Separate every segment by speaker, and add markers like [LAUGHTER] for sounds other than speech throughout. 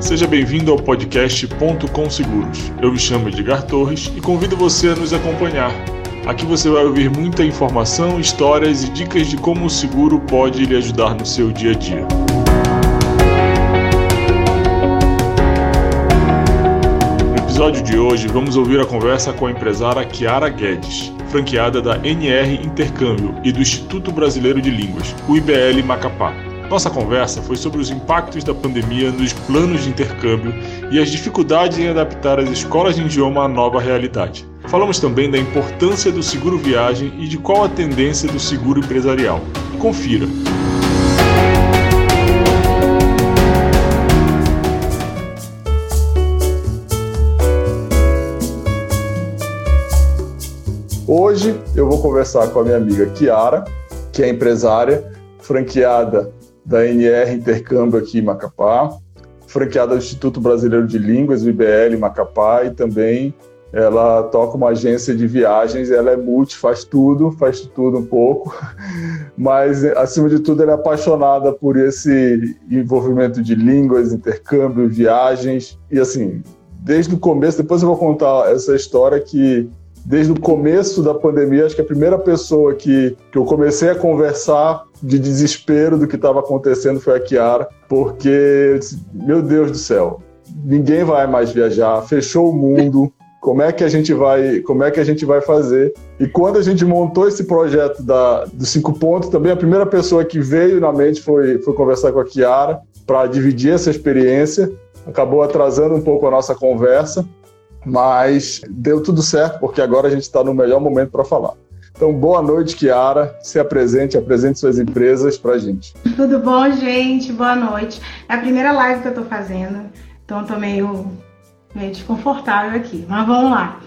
Speaker 1: Seja bem-vindo ao podcast Ponto com Seguros. Eu me chamo Edgar Torres e convido você a nos acompanhar. Aqui você vai ouvir muita informação, histórias e dicas de como o seguro pode lhe ajudar no seu dia a dia. No episódio de hoje, vamos ouvir a conversa com a empresária Kiara Guedes, franqueada da NR Intercâmbio e do Instituto Brasileiro de Línguas, o IBL Macapá. Nossa conversa foi sobre os impactos da pandemia nos planos de intercâmbio e as dificuldades em adaptar as escolas de idioma à nova realidade. Falamos também da importância do seguro viagem e de qual a tendência do seguro empresarial. Confira!
Speaker 2: Hoje eu vou conversar com a minha amiga Kiara, que é empresária, franqueada da NR Intercâmbio aqui em Macapá, franqueada do Instituto Brasileiro de Línguas, o IBL Macapá, e também ela toca uma agência de viagens, ela é multi, faz tudo, faz tudo um pouco, [LAUGHS] mas acima de tudo ela é apaixonada por esse envolvimento de línguas, intercâmbio, viagens, e assim, desde o começo, depois eu vou contar essa história que desde o começo da pandemia, acho que a primeira pessoa que, que eu comecei a conversar de desespero do que estava acontecendo foi a Kiara, porque, meu Deus do céu, ninguém vai mais viajar, fechou o mundo. [LAUGHS] Como é que a gente vai, como é que a gente vai fazer? E quando a gente montou esse projeto da, dos cinco pontos, também a primeira pessoa que veio na mente foi, foi conversar com a Kiara para dividir essa experiência. Acabou atrasando um pouco a nossa conversa, mas deu tudo certo, porque agora a gente está no melhor momento para falar. Então, boa noite, Kiara. Se apresente, apresente suas empresas para a gente.
Speaker 3: Tudo bom, gente? Boa noite. É a primeira live que eu estou fazendo, então estou meio, meio desconfortável aqui, mas vamos lá.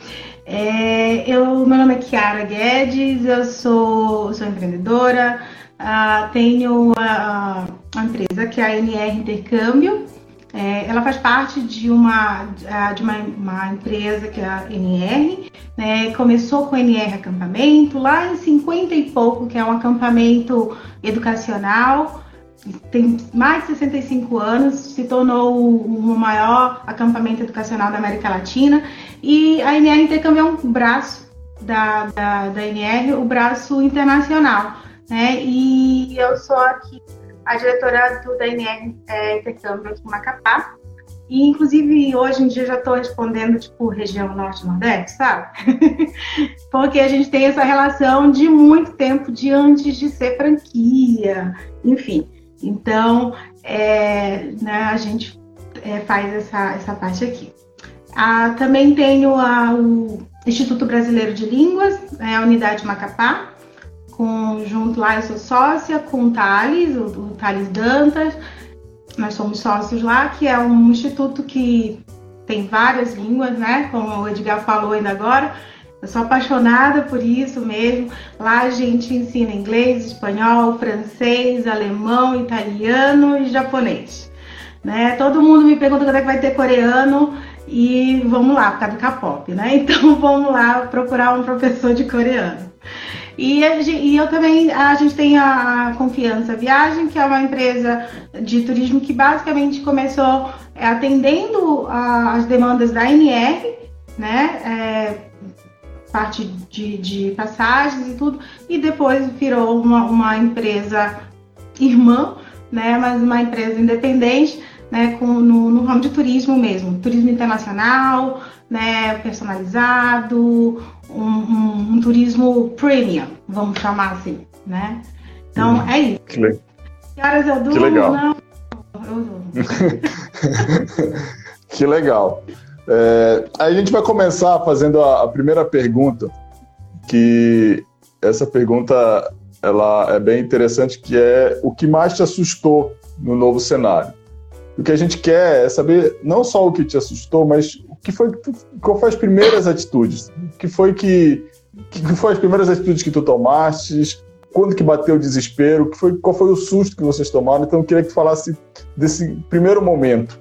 Speaker 3: É, eu, meu nome é Kiara Guedes, eu sou, sou empreendedora, uh, tenho a, empresa que é a NR Intercâmbio, é, ela faz parte de uma, de uma, uma, empresa que é a NR, né? começou com o NR Acampamento, lá em 50 e pouco, que é um acampamento educacional, tem mais de 65 anos, se tornou o maior acampamento educacional da América Latina, e a NR Intercâmbio é um braço da, da, da NR, o braço internacional, né? e eu sou aqui a diretora do DNR é, Intercâmbio aqui em Macapá. E, inclusive, hoje em dia já estou respondendo, tipo, região norte-nordeste, sabe? [LAUGHS] Porque a gente tem essa relação de muito tempo, de antes de ser franquia, enfim. Então, é, né, a gente é, faz essa, essa parte aqui. Ah, também tenho a, o Instituto Brasileiro de Línguas, é a unidade Macapá, com, junto lá eu sou sócia com o Thales, o, o Thales Dantas. Nós somos sócios lá, que é um instituto que tem várias línguas, né? Como o Edgar falou ainda agora. Eu sou apaixonada por isso mesmo. Lá a gente ensina inglês, espanhol, francês, alemão, italiano e japonês. Né? Todo mundo me pergunta quando é que vai ter coreano e vamos lá, por causa do K-pop, né? [LAUGHS] Então vamos lá procurar um professor de coreano. E, e, eu também, a gente tem a Confiança Viagem, que é uma empresa de turismo que basicamente começou é, atendendo a, as demandas da NR, né? É, parte de, de, passagens e tudo, e depois virou uma, uma empresa irmã, né? Mas uma empresa independente, né? Com, no, no ramo de turismo mesmo, turismo internacional, né? Personalizado, um, um, um, turismo premium, vamos chamar assim, né? Então hum, é isso. Que, le... que horas eu durmo?
Speaker 2: Que legal.
Speaker 3: Não, eu [LAUGHS] durmo.
Speaker 2: que legal. É, a gente vai começar fazendo a, a, primeira pergunta, que essa pergunta ela é bem interessante, que é o que mais te assustou no novo cenário? O que a gente quer é saber não só o que te assustou, mas que foi qual foi as primeiras atitudes? Que foi que que foi as primeiras atitudes que tu tomaste? Quando que bateu o desespero? Que foi qual foi o susto que vocês tomaram? Então eu queria que tu falasse desse primeiro momento.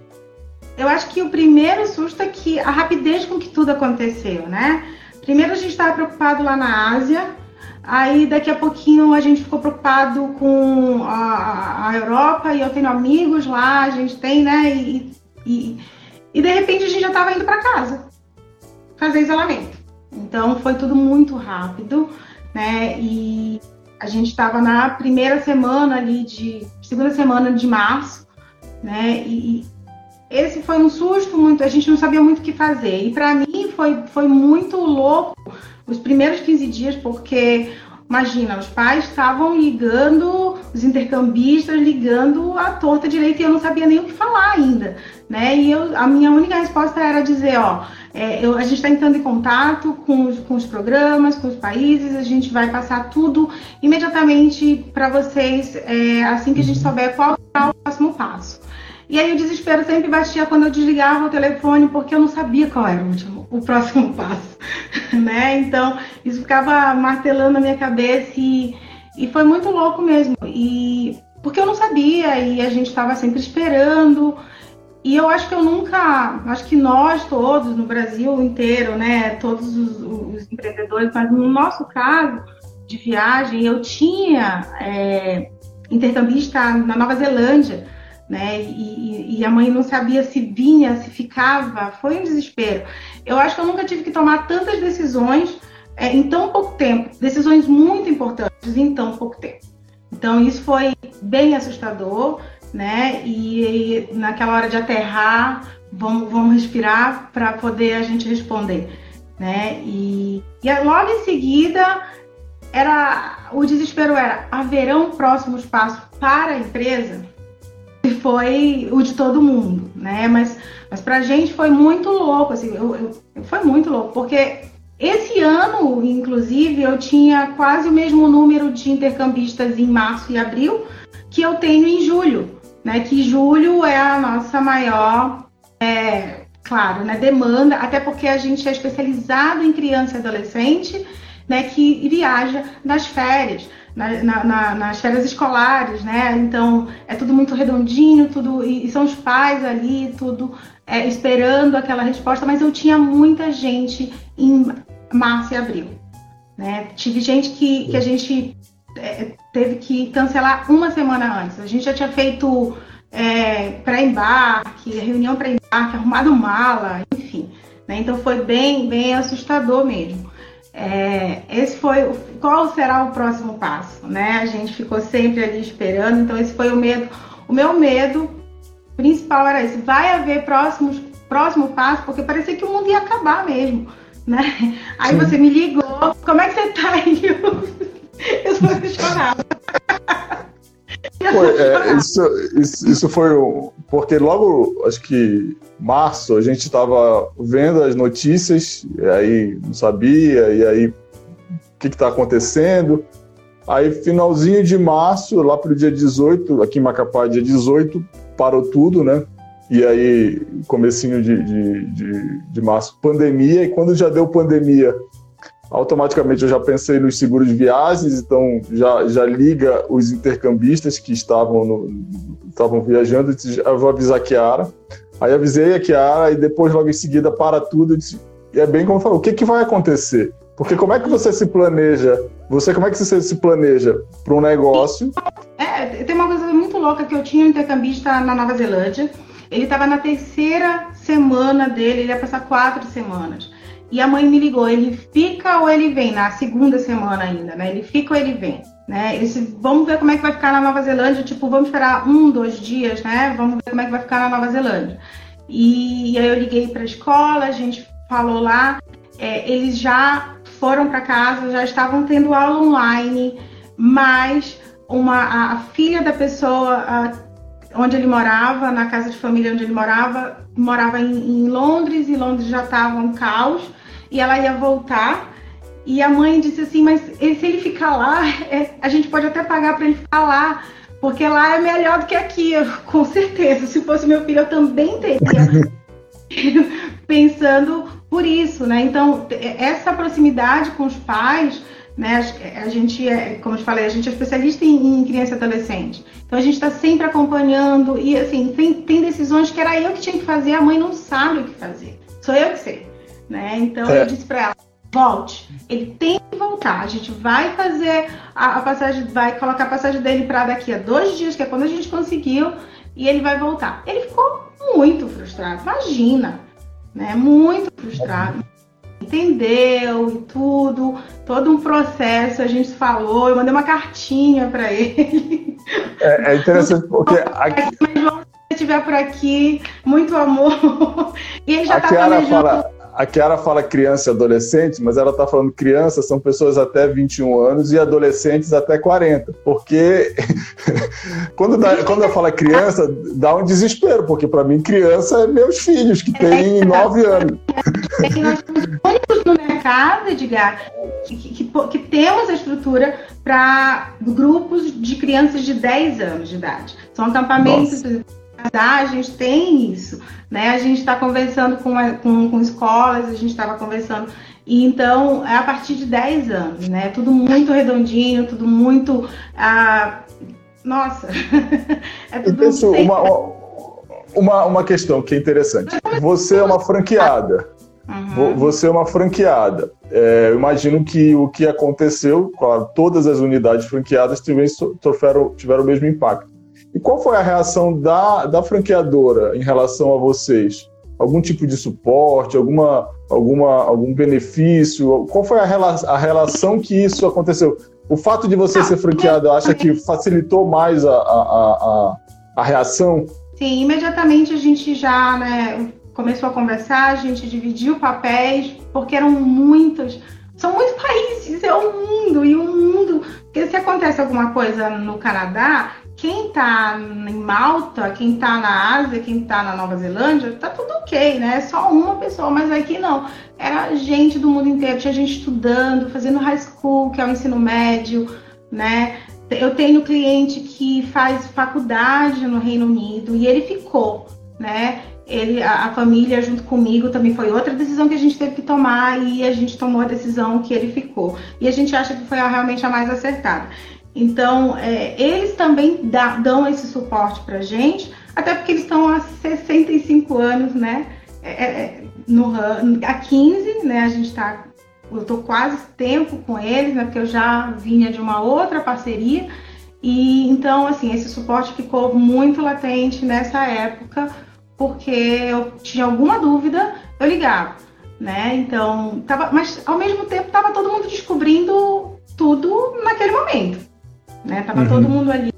Speaker 3: Eu acho que o primeiro susto é que a rapidez com que tudo aconteceu, né? Primeiro a gente estava preocupado lá na Ásia, aí daqui a pouquinho a gente ficou preocupado com a, a Europa e eu tenho amigos lá, a gente tem, né? E E, e de repente a gente já estava indo para casa fazer isolamento. Então foi tudo muito rápido, né? E a gente estava na primeira semana ali de segunda semana de março, né? E, esse foi um susto muito, a gente não sabia muito o que fazer. E para mim foi, foi muito louco os primeiros 15 dias, porque imagina, os pais estavam ligando, os intercambistas ligando a torta direita e eu não sabia nem o que falar ainda, né? E eu, a minha única resposta era dizer, ó, é, eu, a gente está entrando em contato com os, com os programas, com os países, a gente vai passar tudo imediatamente para vocês é, assim que a gente souber qual é o próximo passo. E aí o desespero sempre batia quando eu desligava o telefone, porque eu não sabia qual era o último, o próximo [LAUGHS] passo, né? Então, isso ficava martelando na minha cabeça e, e foi muito louco mesmo. E porque eu não sabia e a gente estava sempre esperando. E eu acho que eu nunca, acho que nós todos no Brasil inteiro, né, todos os, os empreendedores, mas no nosso caso de viagem, eu tinha é, intercambista na Nova Zelândia né? E, e, a mãe não sabia se vinha, se ficava, foi um desespero. Eu acho que eu nunca tive que tomar tantas decisões é, em tão pouco tempo, decisões muito importantes em tão pouco tempo. Então isso foi bem assustador, né? E, e naquela hora de aterrar, vamos, vamos respirar para poder a gente responder, né? E, e logo em seguida era o desespero era haverão próximos passos para a empresa foi o de todo mundo, né? Mas, mas pra gente foi muito louco, assim, eu, eu, foi muito louco, porque esse ano, inclusive, eu tinha quase o mesmo número de intercambistas em março e abril que eu tenho em julho, né? Que julho é a nossa maior, é, claro, né, demanda, até porque a gente é especializado em criança e adolescente, né? Que viaja nas férias na, na, nas férias escolares, né? Então é tudo muito redondinho, tudo e, e são os pais ali, tudo é, esperando aquela resposta. Mas eu tinha muita gente em março e abril, né? Tive gente que, que a gente é, teve que cancelar uma semana antes. A gente já tinha feito é, pré-embarque, reunião pré-embarque, arrumado mala, enfim. Né? Então foi bem, bem assustador mesmo. É, esse foi o, qual será o próximo passo, né? A gente ficou sempre ali esperando, então esse foi o medo. O meu medo principal era esse: vai haver próximos, próximo passo, porque parecia que o mundo ia acabar mesmo, né? Aí Sim. você me ligou, como é que você tá aí? Eu, [LAUGHS] eu só chorava.
Speaker 2: É, [LAUGHS] isso, isso, isso, foi porque logo, acho que março, a gente estava vendo as notícias, e aí não sabia, e aí o que está acontecendo. Aí, finalzinho de março, lá para o dia 18, aqui em Macapá, dia 18, parou tudo, né? E aí, comecinho de, de, de, de março, pandemia, e quando já deu pandemia, automaticamente eu já pensei nos seguros de viagens, então já, já liga os intercambistas que estavam, no, estavam viajando, eu vou avisar a Kiara. Aí avisei a Kiara e depois logo em seguida para tudo. Disse, e é bem como eu falo, o que, que vai acontecer? Porque como é que você se planeja? Você como é que você se planeja para um negócio?
Speaker 3: É, tem uma coisa muito louca que eu tinha um intercambista na Nova Zelândia. Ele estava na terceira semana dele, ele ia passar quatro semanas. E a mãe me ligou, ele fica ou ele vem? Na segunda semana ainda, né? Ele fica ou ele vem? Né? Disse, vamos ver como é que vai ficar na Nova Zelândia, tipo, vamos esperar um, dois dias, né? Vamos ver como é que vai ficar na Nova Zelândia. E, e aí eu liguei para a escola, a gente falou lá, é, eles já foram para casa, já estavam tendo aula online, mas uma, a, a filha da pessoa a, onde ele morava, na casa de família onde ele morava, morava em, em Londres, e Londres já estava um caos e ela ia voltar. E a mãe disse assim: Mas se ele ficar lá, é, a gente pode até pagar para ele ficar lá, porque lá é melhor do que aqui. [LAUGHS] Com certeza, se fosse meu filho, eu também teria. [LAUGHS] Pensando por isso, né? Então, essa proximidade com os pais, né? A gente, é, como eu te falei, a gente é especialista em, em criança e adolescente. Então, a gente está sempre acompanhando. E, assim, tem, tem decisões que era eu que tinha que fazer, a mãe não sabe o que fazer. Sou eu que sei né? Então é. eu disse para ela, volte. Ele tem que voltar. A gente vai fazer a, a passagem, vai colocar a passagem dele para daqui a dois dias, que é quando a gente conseguiu, e ele vai voltar. Ele ficou muito frustrado. Imagina, né? Muito frustrado. Entendeu e tudo, todo um processo. A gente falou, eu mandei uma cartinha para ele.
Speaker 2: É, é, interessante porque
Speaker 3: aqui... Se estiver por aqui, muito amor. [LAUGHS]
Speaker 2: E ele já está planejando. Fala a Kiara fala criança e adolescente, mas ela está falando criança são pessoas até 21 anos e adolescentes até 40. Porque [LAUGHS] quando, dá, quando eu falo criança, dá um desespero, porque para mim criança é meus filhos, que têm 9 anos.
Speaker 3: É que nós temos únicos no mercado, Edgar, que, que, que temos a estrutura para grupos de crianças de 10 anos de idade. São acampamentos. Nossa a gente tem isso, né? A gente está conversando com, com, com, escolas, a gente estava conversando. E então, é a partir de 10 anos, né? Tudo muito redondinho, tudo muito. Ah, nossa! [LAUGHS]
Speaker 2: é tudo Isso, uma, uma, uma questão que é interessante. Você é uma franqueada. Uhum. Você é uma franqueada. É, eu imagino que o que aconteceu, claro, todas as unidades franqueadas tiveram, tiveram o mesmo impacto. E qual foi a reação da, da franqueadora em relação a vocês? Algum tipo de suporte, alguma, alguma, algum benefício? Qual foi a, rela a relação que isso aconteceu? O fato de você ser franqueado, acha que facilitou mais a, a, a, a reação?
Speaker 3: Sim, imediatamente a gente já né, começou a conversar, a gente dividiu papéis, porque eram muitos, são muitos países, é o mundo, e o mundo. Porque se acontece alguma coisa no Canadá, quem está em Malta, quem está na Ásia, quem está na Nova Zelândia, tá tudo ok, né? É só uma pessoa, mas aqui não. Era gente do mundo inteiro, tinha gente estudando, fazendo high school, que é o ensino médio, né? Eu tenho cliente que faz faculdade no Reino Unido e ele ficou, né? Ele, a, a família junto comigo também foi outra decisão que a gente teve que tomar e a gente tomou a decisão que ele ficou. E a gente acha que foi a, realmente a mais acertada. Então, é, eles também dá, dão esse suporte para gente, até porque eles estão há 65 anos, né? É, é, é no, há 15, né? A gente está. Eu estou quase tempo com eles, né? Porque eu já vinha de uma outra parceria. E então, assim, esse suporte ficou muito latente nessa época, porque eu tinha alguma dúvida, eu ligava, né? Então, tava, mas ao mesmo tempo estava todo mundo descobrindo tudo naquele momento. Né? Tava uhum. todo mundo ali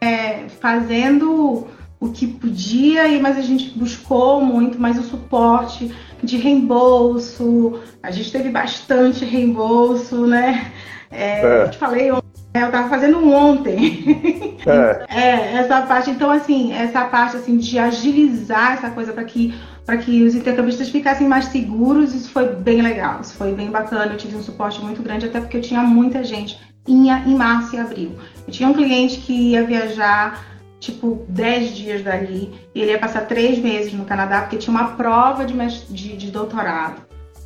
Speaker 3: é, fazendo o que podia, mas a gente buscou muito mais o suporte de reembolso. A gente teve bastante reembolso, né? É, é. Eu te falei ontem, né? eu estava fazendo ontem. É. é. essa parte, então assim, essa parte assim de agilizar essa coisa para que para que os intercambistas ficassem mais seguros, isso foi bem legal, isso foi bem bacana. Eu tive um suporte muito grande, até porque eu tinha muita gente ia em março e abril. Eu tinha um cliente que ia viajar tipo 10 dias dali e ele ia passar três meses no Canadá porque tinha uma prova de, de, de doutorado,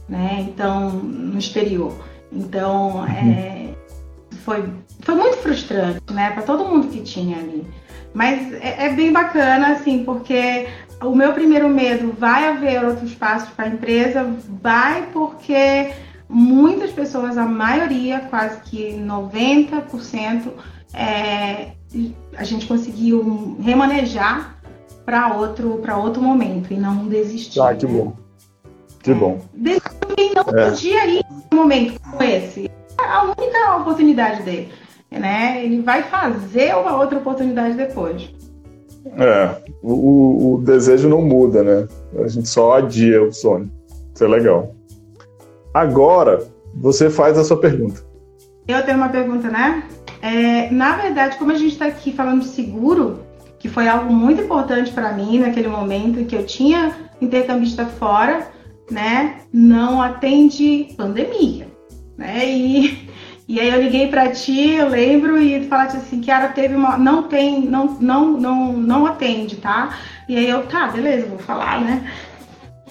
Speaker 3: né? Então, no exterior. Então, é, foi, foi muito frustrante, né? Para todo mundo que tinha ali. Mas é, é, bem bacana, assim, porque o meu primeiro medo vai haver outros passos para a empresa, vai porque muitas pessoas, a maioria, quase que 90%, é, a gente conseguiu remanejar para outro, outro momento e não desistir.
Speaker 2: Ah, que né? bom. Que é. bom.
Speaker 3: Quem não é. podia ir em um momento como esse. É a única oportunidade dele. Né? Ele vai fazer uma outra oportunidade depois.
Speaker 2: É, o, o desejo não muda, né? A gente só adia o sonho. Isso é legal. Agora, você faz a sua pergunta.
Speaker 3: Eu tenho uma pergunta, né? É, na verdade, como a gente está aqui falando de seguro, que foi algo muito importante para mim naquele momento que eu tinha intercambista fora, né? Não atende pandemia, né? E, e aí eu liguei para ti, eu lembro, e falaste assim, ela teve uma. Não tem, não, não, não, não atende, tá? E aí eu, tá, beleza, vou falar, né?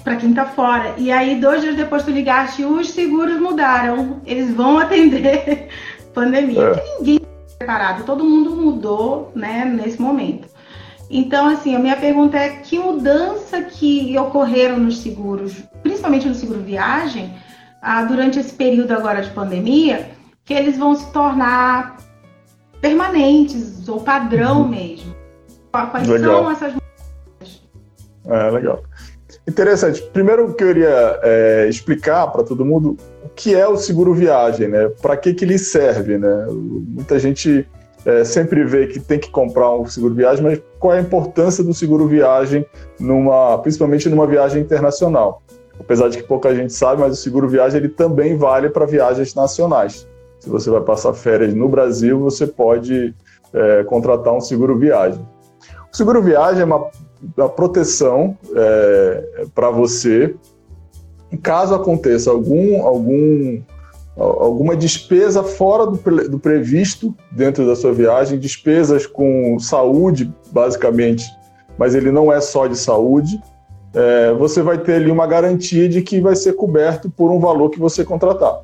Speaker 3: Para quem tá fora. E aí, dois dias depois tu ligaste, os seguros mudaram. Eles vão atender [LAUGHS] pandemia. É. Que ninguém tá preparado, todo mundo mudou, né, nesse momento. Então, assim, a minha pergunta é que mudança que ocorreram nos seguros, principalmente no seguro viagem, ah, durante esse período agora de pandemia, que eles vão se tornar permanentes ou padrão uhum. mesmo. Quais Legal. são essas
Speaker 2: É, legal. Interessante. Primeiro que eu queria é, explicar para todo mundo o que é o seguro viagem, né? Para que, que ele serve, né? Muita gente é, sempre vê que tem que comprar um seguro viagem, mas qual é a importância do seguro viagem, numa, principalmente numa viagem internacional? Apesar de que pouca gente sabe, mas o seguro viagem ele também vale para viagens nacionais. Se você vai passar férias no Brasil, você pode é, contratar um seguro viagem. O seguro viagem é uma, uma proteção é, para você, caso aconteça algum, algum alguma despesa fora do, do, previsto dentro da sua viagem, despesas com saúde, basicamente, mas ele não é só de saúde, é, você vai ter ali uma garantia de que vai ser coberto por um valor que você contratar.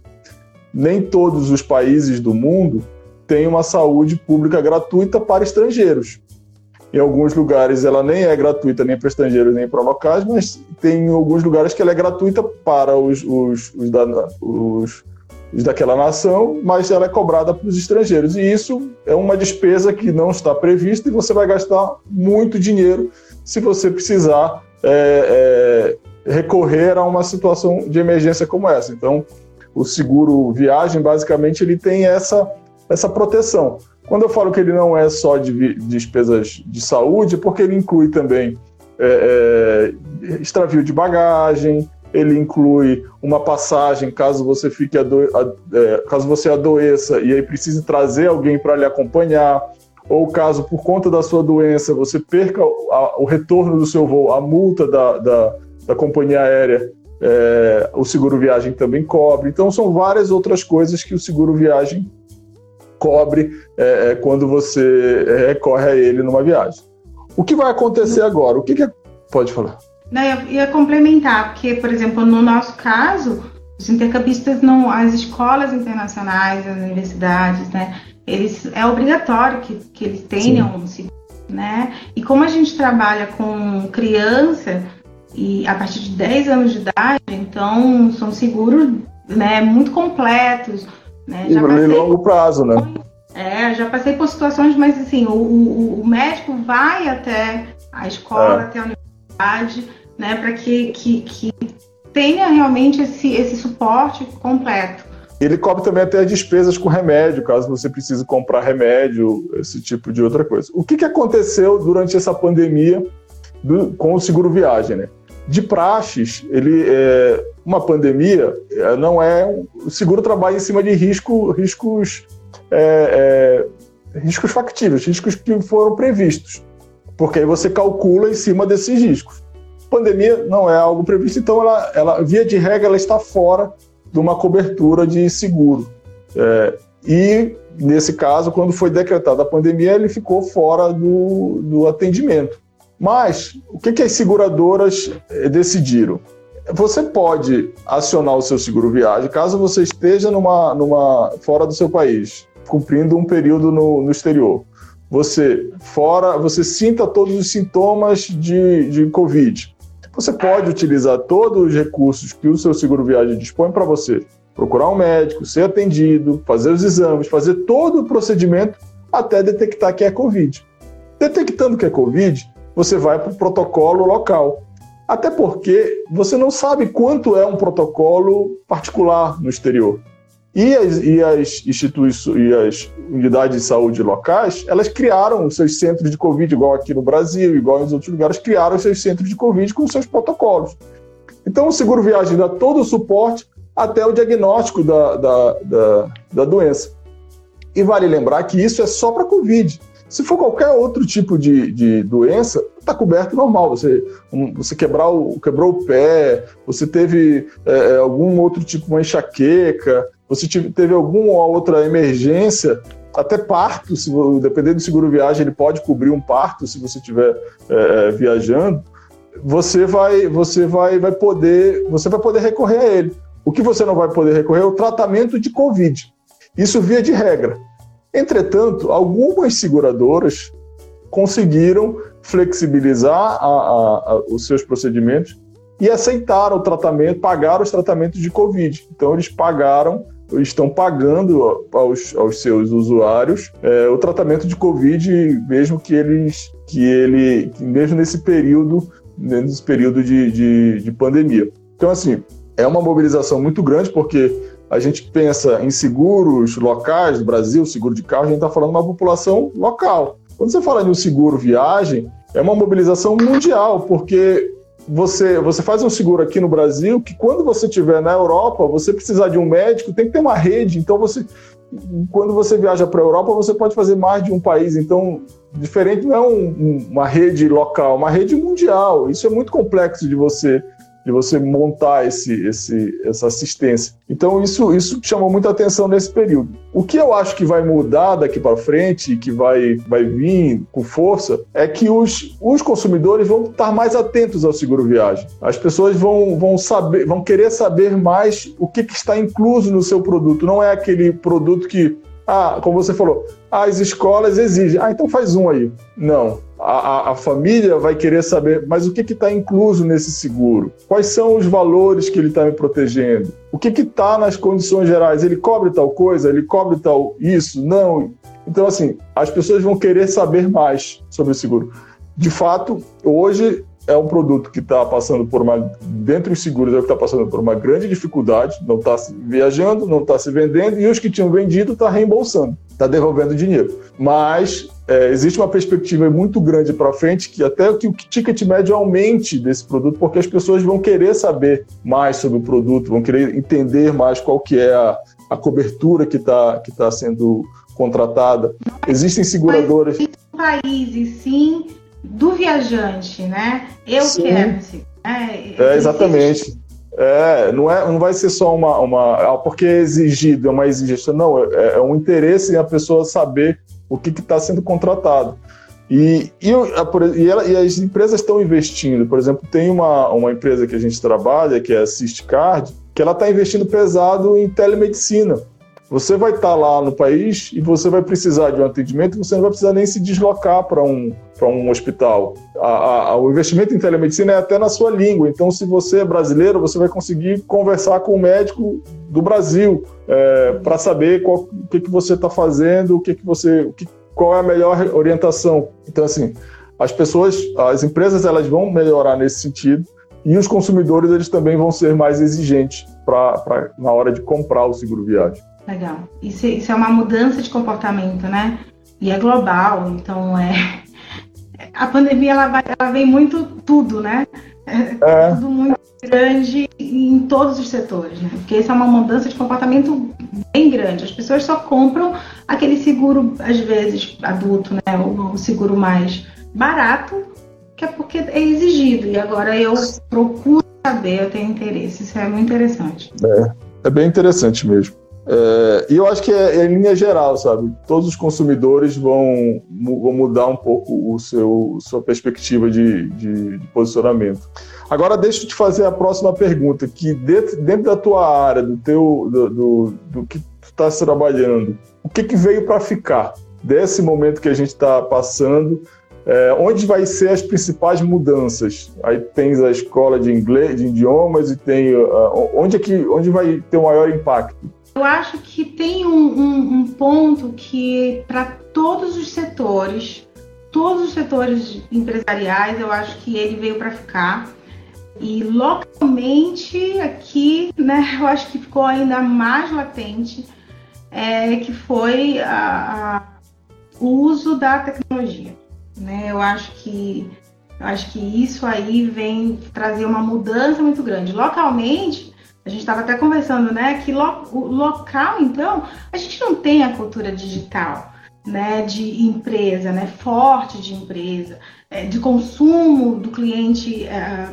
Speaker 2: Nem todos os países do mundo têm uma saúde pública gratuita para estrangeiros. Em alguns lugares ela nem é gratuita nem para estrangeiros nem para locais, mas tem alguns lugares que ela é gratuita para os, os, os, da, os daquela nação, mas ela é cobrada para os estrangeiros. E isso é uma despesa que não está prevista e você vai gastar muito dinheiro se você precisar é, é, recorrer a uma situação de emergência como essa. Então, o seguro viagem, basicamente, ele tem essa, essa proteção. Quando eu falo que ele não é só de despesas de saúde, é porque ele inclui também é, é extravio de bagagem, ele inclui uma passagem caso você fique ado é, caso você adoeça e aí precise trazer alguém para lhe acompanhar, ou caso por conta da sua doença você perca a, o retorno do seu voo, a multa da, da, da companhia aérea, é, o seguro viagem também cobre. Então são várias outras coisas que o seguro viagem cobre é, é quando você recorre a ele numa viagem. O que vai acontecer agora? O que, que é... pode falar?
Speaker 3: Não, eu ia complementar, porque, por exemplo, no nosso caso, os intercambistas não, as escolas internacionais, as universidades, né, eles é obrigatório que, que eles tenham um seguro, né? E como a gente trabalha com criança e a partir de 10 anos de idade, então são seguros, né, muito completos, né?
Speaker 2: Já e longo prazo, né?
Speaker 3: É, já passei por situações, mas assim, o, o, o médico vai até a escola, é. até a universidade né, para que, que, que tenha realmente esse, esse suporte completo.
Speaker 2: Ele cobre também até as despesas com remédio, caso você precise comprar remédio, esse tipo de outra coisa. O que, que aconteceu durante essa pandemia do, com o seguro viagem? Né? De praxes, ele é, uma pandemia é, não é o seguro trabalha em cima de risco, riscos é, é, riscos factíveis, riscos que foram previstos porque aí você calcula em cima desses riscos. Pandemia não é algo previsto, então ela, ela via de regra, ela está fora de uma cobertura de seguro. É, e, nesse caso, quando foi decretada a pandemia, ele ficou fora do, do atendimento. Mas, o que, que as seguradoras eh, decidiram? Você pode acionar o seu seguro viagem caso você esteja numa, numa, fora do seu país, cumprindo um período no, no exterior você fora, você sinta todos os sintomas de, de Covid. Você pode utilizar todos os recursos que o seu seguro viagem dispõe para você. Procurar um médico, ser atendido, fazer os exames, fazer todo o procedimento até detectar que é Covid. Detectando que é Covid, você vai para o protocolo local. Até porque você não sabe quanto é um protocolo particular no exterior. E as, e as instituições e as unidades de saúde locais, elas criaram os seus centros de Covid, igual aqui no Brasil, igual em outros lugares, criaram os seus centros de Covid com seus protocolos. Então, o seguro viagem dá todo o suporte até o diagnóstico da, da, da, da doença. E vale lembrar que isso é só para Covid. Se for qualquer outro tipo de, de doença, está coberto normal. Você, um, você quebrar o, quebrou o pé, você teve é, algum outro tipo, uma enxaqueca, você teve alguma outra emergência, até parto, se, dependendo do seguro viagem, ele pode cobrir um parto se você estiver é, é, viajando, você vai, você vai, vai poder, você vai poder recorrer a ele. O que você não vai poder recorrer é o tratamento de Covid. Isso via de regra. Entretanto, algumas seguradoras conseguiram flexibilizar a, a, a, os seus procedimentos e aceitaram o tratamento, pagaram os tratamentos de Covid. Então, eles pagaram estão pagando aos, aos seus usuários é, o tratamento de Covid, mesmo que eles que ele, mesmo nesse período nesse período de, de, de pandemia. Então, assim, é uma mobilização muito grande, porque a gente pensa em seguros locais do Brasil, seguro de carro, a gente está falando de uma população local. Quando você fala de um seguro viagem, é uma mobilização mundial, porque você, você faz um seguro aqui no Brasil que quando você estiver na Europa, você precisar de um médico, tem que ter uma rede. Então, você, quando você viaja para a Europa, você pode fazer mais de um país. Então, diferente não é um, uma rede local, é uma rede mundial. Isso é muito complexo de você de você montar esse, esse, essa assistência. Então isso, isso chamou muita atenção nesse período. O que eu acho que vai mudar daqui para frente e que vai, vai vir com força é que os, os consumidores vão estar mais atentos ao seguro viagem. As pessoas vão, vão saber, vão querer saber mais o que, que está incluso no seu produto. Não é aquele produto que ah, como você falou, as escolas exigem. Ah, então faz um aí. Não a, a, família vai querer saber, mas o que está incluso nesse seguro? Quais são os valores que ele está me protegendo? O que está nas condições gerais? Ele cobre tal coisa? Ele cobre tal isso? Não. Então, assim, as pessoas vão querer saber mais sobre o seguro. De fato, hoje é um produto que está passando por uma, dentre os seguros, é o que está passando por uma grande dificuldade, não está viajando, não está se vendendo, e os que tinham vendido está reembolsando, está devolvendo dinheiro. Mas é, existe uma perspectiva muito grande para frente que até que o ticket médio aumente desse produto, porque as pessoas vão querer saber mais sobre o produto, vão querer entender mais qual que é a, a cobertura que está que tá sendo contratada. Existem seguradoras.
Speaker 3: Mas país, e sim do viajante, né? Eu sim. quero.
Speaker 2: Né? É, exatamente. É, não, é, não vai ser só uma, uma. Ah, porque é exigido, é uma exigência. Não, é, é um interesse em a pessoa saber o que está sendo contratado. E, e, e, ela, e, as empresas estão investindo. Por exemplo, tem uma, uma empresa que a gente trabalha, que é a Assistcard, que ela está investindo pesado em telemedicina. Você vai estar tá lá no país e você vai precisar de um atendimento, você não vai precisar nem se deslocar para um, um hospital. A, a, o investimento em telemedicina é até na sua língua. Então, se você é brasileiro, você vai conseguir conversar com o médico do Brasil é, para saber qual, o que, que você está fazendo, o que, que você, o que, qual é a melhor orientação. Então, assim, as pessoas, as empresas, elas vão melhorar nesse sentido e os consumidores eles também vão ser mais exigentes pra na hora de comprar o seguro viagem.
Speaker 3: Legal. Isso, isso é uma mudança de comportamento, né? E é global, então é. [LAUGHS] A pandemia ela, vai, ela vem muito tudo, né? É, é. Tudo muito grande em todos os setores, né? Porque isso é uma mudança de comportamento bem grande. As pessoas só compram aquele seguro, às vezes, adulto, né? O, o seguro mais barato, que é porque é exigido. E agora eu procuro saber, eu tenho interesse. Isso é muito interessante.
Speaker 2: É, é bem interessante mesmo. É, e eu acho que é, é, em linha geral, sabe? Todos os consumidores vão, vão mudar um pouco o seu sua perspectiva de, de, de, posicionamento. Agora deixa eu te fazer a próxima pergunta, que dentro, dentro da tua área, do teu do, do, do que tu está trabalhando, o que, que veio para ficar desse momento que a gente está passando? É, onde vai ser as principais mudanças? Aí tens a escola de inglês, de idiomas e tem uh, onde é que onde vai ter o maior impacto?
Speaker 3: Eu acho que tem um, um, um ponto que, para todos os setores, todos os setores empresariais, eu acho que ele veio para ficar. E localmente aqui, né, [LAUGHS] eu acho que ficou ainda mais latente, é, que foi o uso da tecnologia. Né? Eu acho que eu acho que isso aí vem trazer uma mudança muito grande. Localmente, a gente estava até conversando, né? Que lo, o local, então, a gente não tem a cultura digital, né? De empresa, né? Forte de empresa, é, de consumo do cliente é,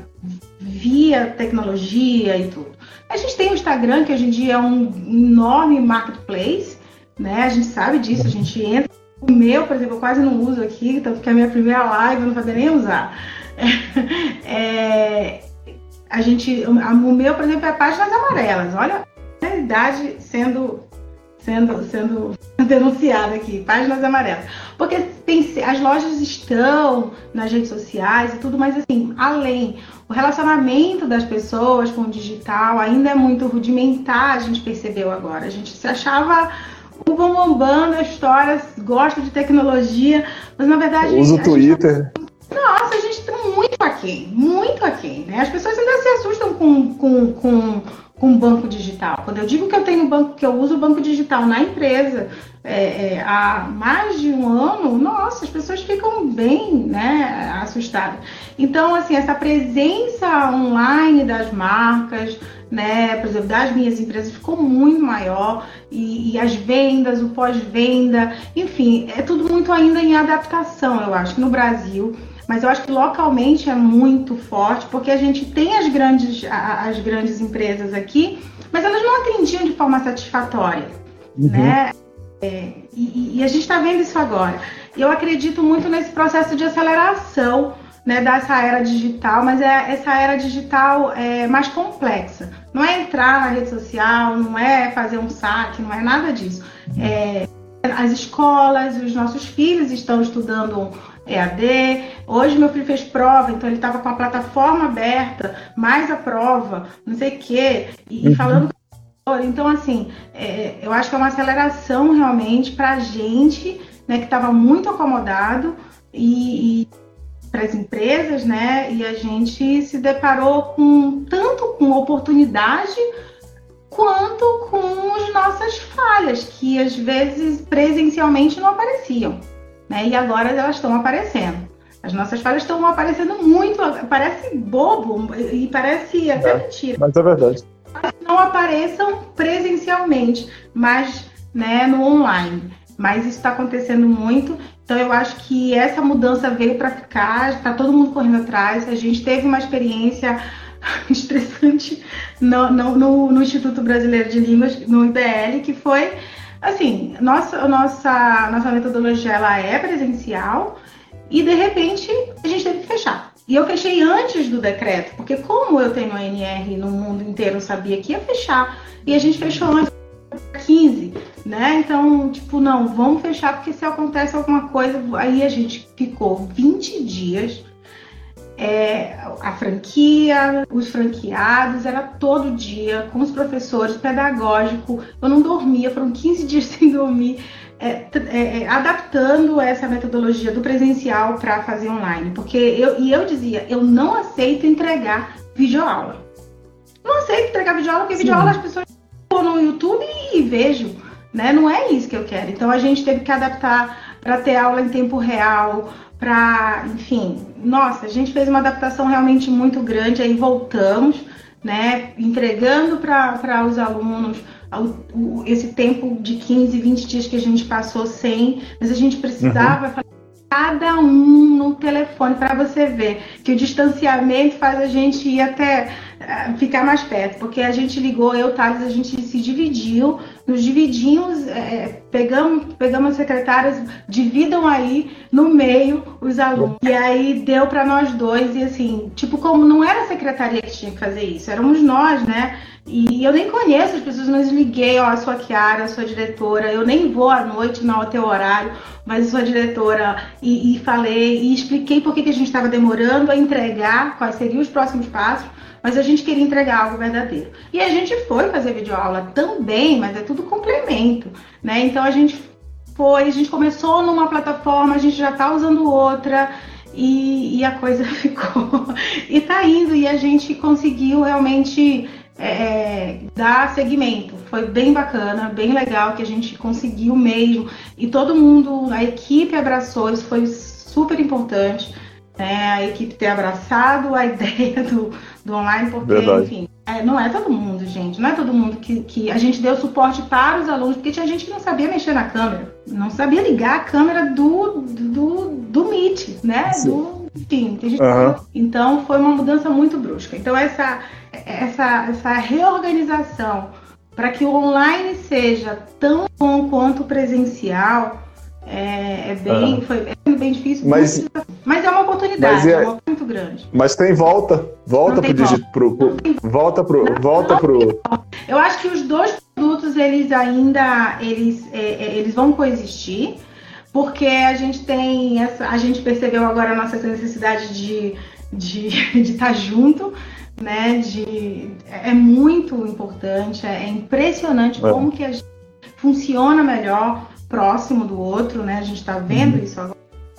Speaker 3: via tecnologia e tudo. A gente tem o Instagram, que hoje em dia é um enorme marketplace, né? A gente sabe disso, a gente entra. O meu, por exemplo, eu quase não uso aqui, tanto que é a minha primeira live eu não vou nem usar. [LAUGHS] É, a gente, o meu, por exemplo, é páginas amarelas. Olha a realidade sendo sendo sendo [LAUGHS] denunciada aqui, páginas amarelas. Porque tem, as lojas estão nas redes sociais e tudo, mas assim, além, o relacionamento das pessoas com o digital ainda é muito rudimentar, a gente percebeu agora. A gente se achava o bombom da história, gosta de tecnologia, mas na verdade.
Speaker 2: Usa o Twitter.
Speaker 3: Gente, nossa, a gente tá muito aquém, muito aquém. Né? As pessoas ainda se assustam com, com, com, com banco digital. Quando eu digo que eu tenho banco, que eu uso o banco digital na empresa é, é, há mais de um ano, nossa, as pessoas ficam bem né, assustadas. Então, assim, essa presença online das marcas, né, por exemplo, das minhas empresas ficou muito maior e, e as vendas, o pós-venda, enfim, é tudo muito ainda em adaptação, eu acho, no Brasil mas eu acho que localmente é muito forte, porque a gente tem as grandes, as grandes empresas aqui, mas elas não atendiam de forma satisfatória, uhum. né? É, e, e, a gente está vendo isso agora. E eu acredito muito nesse processo de aceleração né, dessa era digital, mas é essa era digital é, mais complexa. Não é entrar na rede social, não é fazer um saque, não é nada disso. É, as escolas, os nossos filhos estão estudando EAD. Hoje meu filho fez prova, então ele estava com a plataforma aberta, mais a prova, não sei o quê, e, uhum. falando então, assim, é, eu acho que é uma aceleração realmente para a gente, né, que estava muito acomodado, e, e para as empresas, né, e a gente se deparou com tanto com oportunidade quanto com as nossas falhas, que às vezes presencialmente não apareciam né? E agora elas estão aparecendo. As nossas falhas estão aparecendo muito, parece bobo e parece até é, mentira.
Speaker 2: Mas é verdade.
Speaker 3: Não apareçam presencialmente, mas né, no online. Mas isso está acontecendo muito. Então eu acho que essa mudança veio para ficar, está todo mundo correndo atrás. A gente teve uma experiência [LAUGHS] estressante no, no, no, no Instituto Brasileiro de Línguas, no IBL, que foi assim, nossa, nossa, nossa metodologia ela é presencial e de repente a gente teve que fechar. E eu fechei antes do decreto, porque como eu tenho a no mundo inteiro, eu sabia que ia fechar. E a gente fechou antes 15, né? Então, tipo, não, vamos fechar porque se acontece alguma coisa, aí a gente ficou 20 dias é, a franquia, os franqueados, era todo dia com os professores, pedagógico. Eu não dormia, foram 15 [LAUGHS] dias sem dormir, é, é, é, adaptando essa metodologia do presencial para fazer online. Porque eu, e eu dizia, eu não aceito entregar videoaula. Não aceito entregar videoaula, porque Sim. videoaula as pessoas vão no YouTube e vejo. Né? Não é isso que eu quero. Então a gente teve que adaptar para ter aula em tempo real, para, enfim, nossa, a gente fez uma adaptação realmente muito grande, aí voltamos, né, entregando para os alunos o, o, esse tempo de 15, 20 dias que a gente passou sem, mas a gente precisava uhum. cada um no telefone para você ver que o distanciamento faz a gente ir até ficar mais perto, porque a gente ligou, eu, Thales, a gente se dividiu nos dividimos, é, pegamos, pegamos as secretárias, dividam aí no meio os alunos. E aí deu para nós dois, e assim, tipo, como não era a secretaria que tinha que fazer isso, éramos nós, né? E eu nem conheço as pessoas, mas liguei, ó, a sua Kiara, a sua diretora, eu nem vou à noite no teu horário, mas a sua diretora, e, e falei, e expliquei por que, que a gente estava demorando a entregar, quais seriam os próximos passos mas a gente queria entregar algo verdadeiro. E a gente foi fazer videoaula também, mas é tudo complemento, né? Então a gente foi, a gente começou numa plataforma, a gente já está usando outra. E, e, a coisa [LAUGHS] ficou. e tá indo, e a gente conseguiu realmente é, é, dar seguimento. Foi bem bacana, bem legal que a gente conseguiu mesmo. E todo mundo, a equipe abraçou, isso foi super importante. Né? A equipe ter abraçado a [LAUGHS] ideia do, do online, porque, Verdade. enfim, é, não é todo mundo, gente. Não é todo mundo que, que a gente deu suporte para os alunos, porque tinha gente que não sabia mexer na câmera, não sabia ligar a câmera do, do, do Meet, né? Sim. Do, enfim, uhum. então foi uma mudança muito brusca. Então essa, essa, essa reorganização para que o online seja tão bom quanto o presencial é, é bem, foi é bem difícil, mas, mas é uma oportunidade, é, é uma muito grande.
Speaker 2: Mas tem volta, volta pro, digito, pro, pro, volta pro, não, volta não pro.
Speaker 3: Eu acho que os dois produtos eles ainda eles, é, é, eles vão coexistir, porque a gente tem essa, a gente percebeu agora a nossa necessidade de de [LAUGHS] estar tá junto, né? De é muito importante, é impressionante é. como que a gente funciona melhor próximo do outro, né? A gente está vendo uhum. isso agora.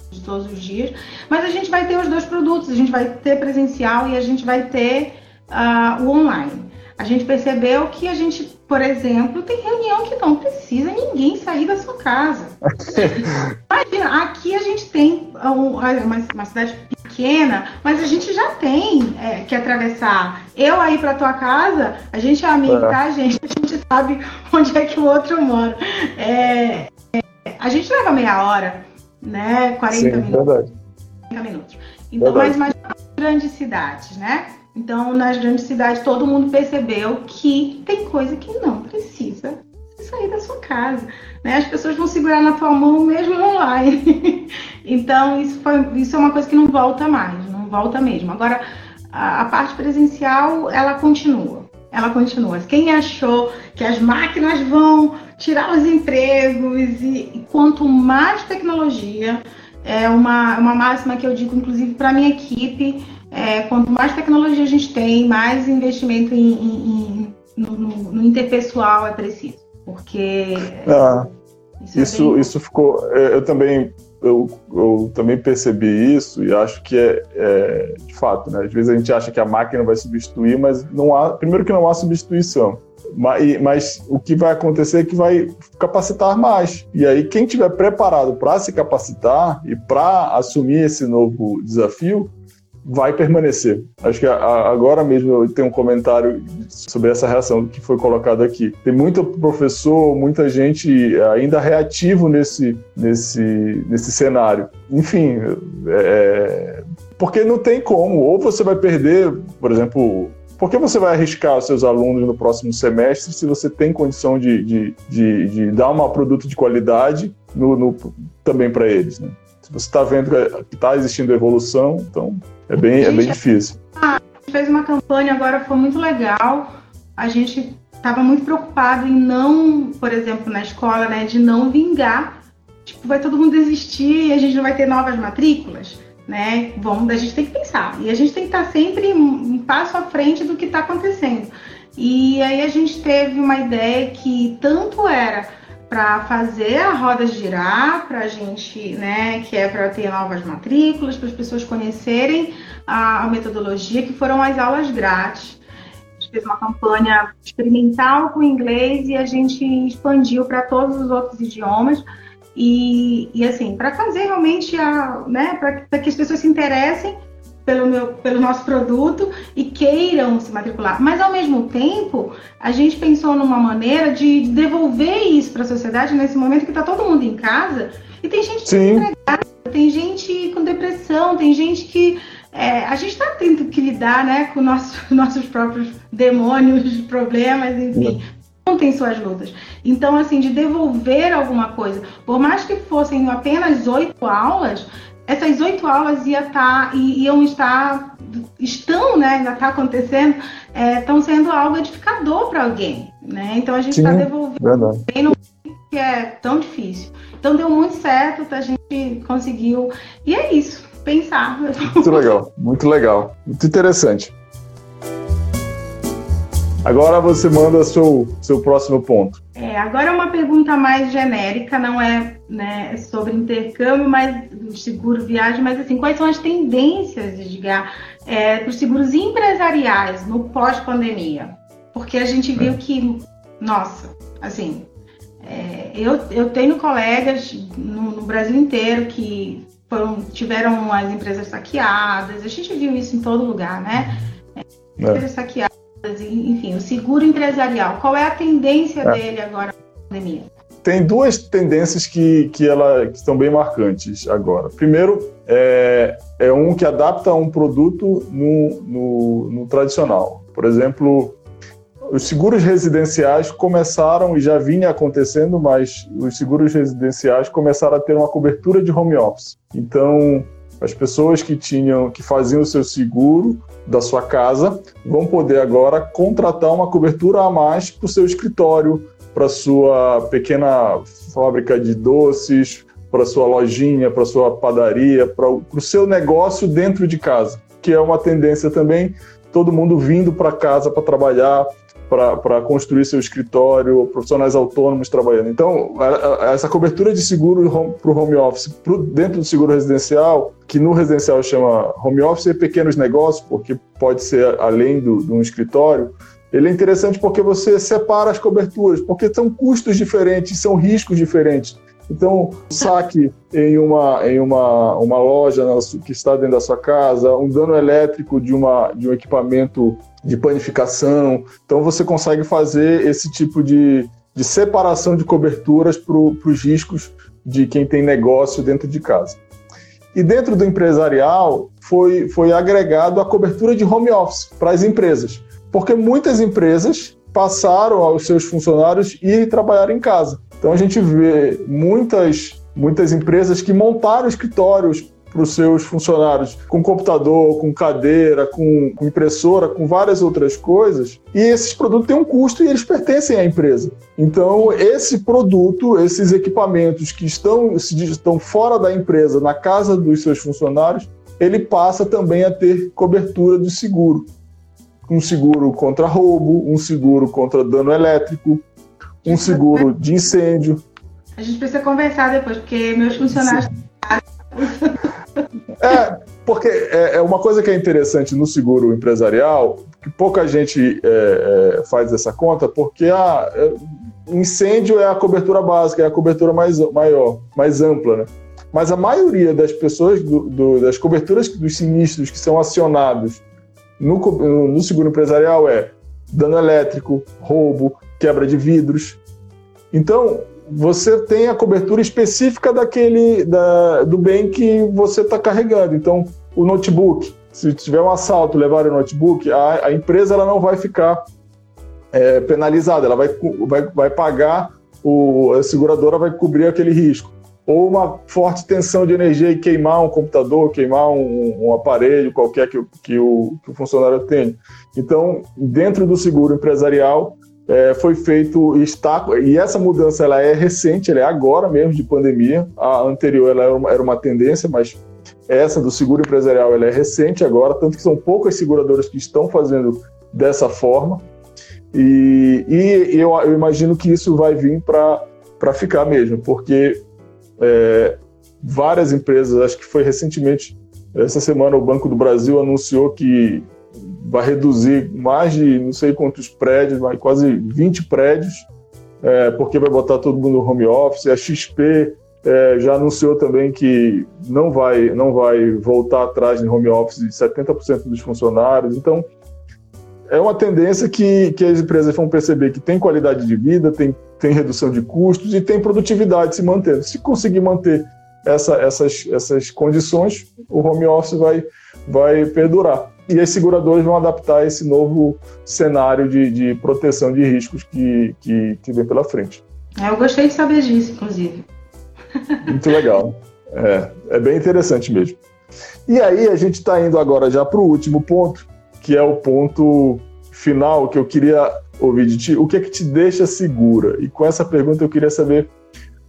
Speaker 3: de todos os dias. Mas a gente vai ter os dois produtos, a gente vai ter presencial e a gente vai ter uh, o online. A gente percebeu que a gente, por exemplo, tem reunião que não precisa ninguém sair da sua casa. [LAUGHS] Imagina, aqui a gente tem uma, uma cidade pequena, mas a gente já tem é, que atravessar. Eu aí para tua casa, a gente é amigo, é. tá, gente? A gente sabe onde é que o outro mora. É, a gente leva meia hora, né? 40 Sim, minutos. Verdade. 40 minutos. Então, verdade. mas mais grandes cidades, né? Então, nas grandes cidades, todo mundo percebeu que tem coisa que não precisa sair da sua casa. Né? As pessoas vão segurar na tua mão mesmo online. [LAUGHS] então, isso, foi, isso é uma coisa que não volta mais, não volta mesmo. Agora, a, a parte presencial, ela continua. Ela continua. Quem achou que as máquinas vão tirar os empregos e, e quanto mais tecnologia, é uma, uma máxima que eu digo, inclusive, para a minha equipe, é, quanto mais tecnologia a gente tem, mais investimento em, em, em no, no, no, interpessoal é preciso. Porque.
Speaker 2: Ah, isso, isso, é bem... isso, ficou. É, eu também. Eu, eu, também percebi isso e acho que é, é, de fato, né? Às vezes a gente acha que a máquina vai substituir, mas não há. Primeiro que não há substituição. Mas, mas, o que vai acontecer é que vai capacitar mais. E aí, quem tiver preparado para se capacitar e para assumir esse novo desafio, vai permanecer. Acho que agora mesmo eu tenho um comentário sobre essa reação que foi colocado aqui. Tem muito professor, muita gente ainda reativo nesse, nesse, nesse cenário. Enfim, é, porque não tem como. Ou você vai perder, por exemplo, por que você vai arriscar os seus alunos no próximo semestre se você tem condição de, de, de, de dar um produto de qualidade no, no também para eles? Né? Se você está vendo que está existindo evolução, então é bem, é bem difícil.
Speaker 3: A gente fez uma campanha agora, foi muito legal. A gente estava muito preocupado em não, por exemplo, na escola, né, de não vingar. Tipo, vai todo mundo desistir e a gente não vai ter novas matrículas, né? Bom, a gente tem que pensar. E a gente tem que estar sempre um passo à frente do que está acontecendo. E aí a gente teve uma ideia que tanto era para fazer a roda girar, para a gente, né, que é para ter novas matrículas, para as pessoas conhecerem a, a, metodologia, que foram as aulas grátis. A gente fez uma campanha experimental com inglês e a gente expandiu para todos os outros idiomas. E, e assim, para fazer realmente a, né, para que as pessoas se interessem pelo, meu, pelo nosso produto e queiram se matricular. Mas, ao mesmo tempo, a gente pensou numa maneira de devolver isso para a sociedade nesse momento que está todo mundo em casa e tem gente desempregada, tem gente com depressão, tem gente que. É, a gente está tendo que lidar né, com nossos, [LAUGHS] nossos próprios demônios, problemas, enfim. Não tem suas lutas. Então, assim, de devolver alguma coisa, por mais que fossem apenas oito aulas, essas oito aulas ia estar, tá, iam estar, estão, né, ainda está acontecendo, estão é, sendo algo edificador para alguém, né? Então a gente está devolvendo bem no que é tão difícil. Então deu muito certo, a gente conseguiu. E é isso, pensar.
Speaker 2: Muito legal, muito legal, muito interessante. Agora você manda seu, seu próximo ponto.
Speaker 3: É, agora é uma pergunta mais genérica, não é né, sobre intercâmbio, mas seguro viagem, mas assim, quais são as tendências, Edgar, é, para os seguros empresariais no pós-pandemia? Porque a gente viu que, nossa, assim, é, eu, eu tenho colegas no, no Brasil inteiro que foram, tiveram as empresas saqueadas, a gente viu isso em todo lugar, né? É. Empresas saqueadas enfim, o seguro empresarial, qual é a tendência é. dele agora na pandemia?
Speaker 2: Tem duas tendências que, que, ela, que estão bem marcantes agora. Primeiro, é, é um que adapta um produto no, no, no tradicional. Por exemplo, os seguros residenciais começaram e já vinha acontecendo, mas os seguros residenciais começaram a ter uma cobertura de home office. Então, as pessoas que tinham, que faziam o seu seguro da sua casa vão poder agora contratar uma cobertura a mais para o seu escritório, para sua pequena fábrica de doces, para sua lojinha, para sua padaria, para o seu negócio dentro de casa, que é uma tendência também. Todo mundo vindo para casa para trabalhar, para construir seu escritório, profissionais autônomos trabalhando. Então, essa cobertura de seguro para o home office pro, dentro do seguro residencial, que no residencial chama home office e pequenos negócios, porque pode ser além de um escritório, ele é interessante porque você separa as coberturas, porque são custos diferentes, são riscos diferentes. Então, saque em uma, em uma, uma loja que está dentro da sua casa, um dano elétrico de, uma, de um equipamento de panificação. Então, você consegue fazer esse tipo de, de separação de coberturas para os riscos de quem tem negócio dentro de casa. E dentro do empresarial, foi, foi agregado a cobertura de home office para as empresas, porque muitas empresas passaram aos seus funcionários ir trabalhar em casa. Então a gente vê muitas, muitas empresas que montaram escritórios para os seus funcionários com computador, com cadeira, com, com, impressora, com várias outras coisas. E esses produtos têm um custo e eles pertencem à empresa. Então, esse produto, esses equipamentos que estão, estão fora da empresa, na casa dos seus funcionários, ele passa também a ter cobertura de seguro. Um seguro contra roubo, um seguro contra dano elétrico, um seguro de incêndio.
Speaker 3: A gente precisa conversar depois, porque meus funcionários.
Speaker 2: É, porque é, é, uma coisa que é interessante no seguro empresarial, que pouca gente é, é, faz essa conta, porque a ah, é, incêndio é a cobertura básica, é a cobertura mais maior, mais ampla, né? Mas a maioria das pessoas, do, do, das coberturas dos sinistros que são acionados no, no seguro empresarial é dano elétrico, roubo, quebra de vidros. Então, você tem a cobertura específica daquele da, do bem que você está carregando. Então, o notebook, se tiver um assalto, levar o notebook, a, a empresa ela não vai ficar é, penalizada, ela vai, vai, vai pagar, o, a seguradora vai cobrir aquele risco. Ou uma forte tensão de energia e queimar um computador, queimar um, um aparelho qualquer que, que, o, que o funcionário tenha. Então, dentro do seguro empresarial, é, foi feito está e essa mudança ela é recente, ela é agora mesmo de pandemia. A anterior ela era uma, era uma tendência, mas essa do seguro empresarial ela é recente agora, tanto que são poucas seguradoras que estão fazendo dessa forma. E, e eu, eu, imagino que isso vai vir para ficar mesmo, porque é, várias empresas, acho que foi recentemente, essa semana, o Banco do Brasil anunciou que vai reduzir mais de não sei quantos prédios, vai quase 20 prédios, é, porque vai botar todo mundo no home office. A XP é, já anunciou também que não vai, não vai voltar atrás no home office de 70% dos funcionários. Então, é uma tendência que, que as empresas vão perceber que tem qualidade de vida, tem, tem redução de custos e tem produtividade se mantendo. Se conseguir manter essa, essas, essas condições, o home office vai, vai perdurar e as seguradoras vão adaptar esse novo cenário de, de proteção de riscos que, que, que vem pela frente.
Speaker 3: É, eu gostei de saber disso, inclusive.
Speaker 2: Muito legal. É, é bem interessante mesmo. E aí a gente está indo agora já para o último ponto, que é o ponto final que eu queria ouvir de ti. O que é que te deixa segura? E com essa pergunta eu queria saber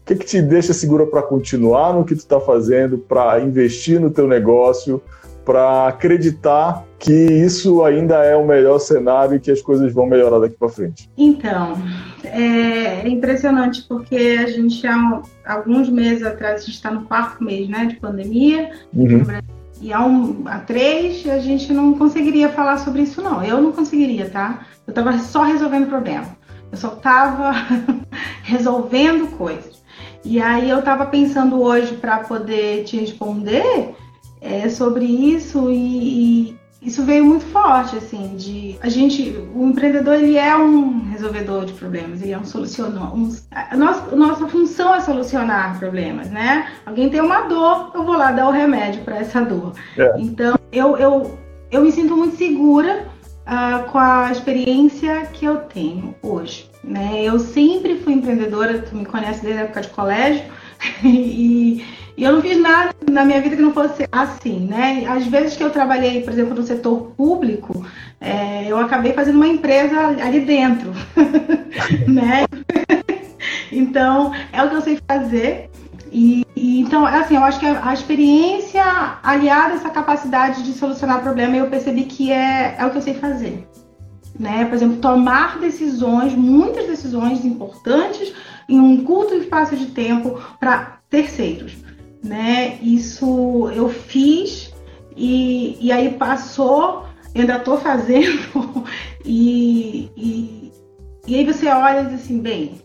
Speaker 2: o que é que te deixa segura para continuar no que tu está fazendo, para investir no teu negócio, para acreditar que isso ainda é o melhor cenário e que as coisas vão melhorar daqui para frente?
Speaker 3: Então, é impressionante porque a gente há alguns meses atrás, a gente está no quarto mês né, de pandemia, uhum. E há, um, há três a gente não conseguiria falar sobre isso não. Eu não conseguiria, tá? Eu estava só resolvendo problema. Eu só estava [LAUGHS] resolvendo coisas. E aí eu estava pensando hoje para poder te responder é, sobre isso e, e, isso veio muito forte, assim, de a gente, o empreendedor ele é um resolvedor de problemas, ele é um solucionador. Um, a nossa, nossa função é solucionar problemas, né? Alguém tem uma dor, eu vou lá dar o remédio para essa dor. É. Então, eu, eu, eu me sinto muito segura uh, com a experiência que eu tenho hoje. Né? Eu sempre fui empreendedora, tu me conhece desde a época de colégio, [LAUGHS] e e eu não fiz nada na minha vida que não fosse assim, né? Às vezes que eu trabalhei, por exemplo, no setor público, é, eu acabei fazendo uma empresa ali dentro, [LAUGHS] né? então, é o que eu sei fazer. E, e, então, assim, eu acho que a, a, experiência aliada a essa capacidade de solucionar problema, eu percebi que é, é o que eu sei fazer. né? Por exemplo, tomar decisões, muitas decisões importantes em um curto espaço de tempo para terceiros, né? Isso eu fiz e, e aí passou, ainda estou fazendo [LAUGHS] e, e, e aí você olha e diz assim, bem,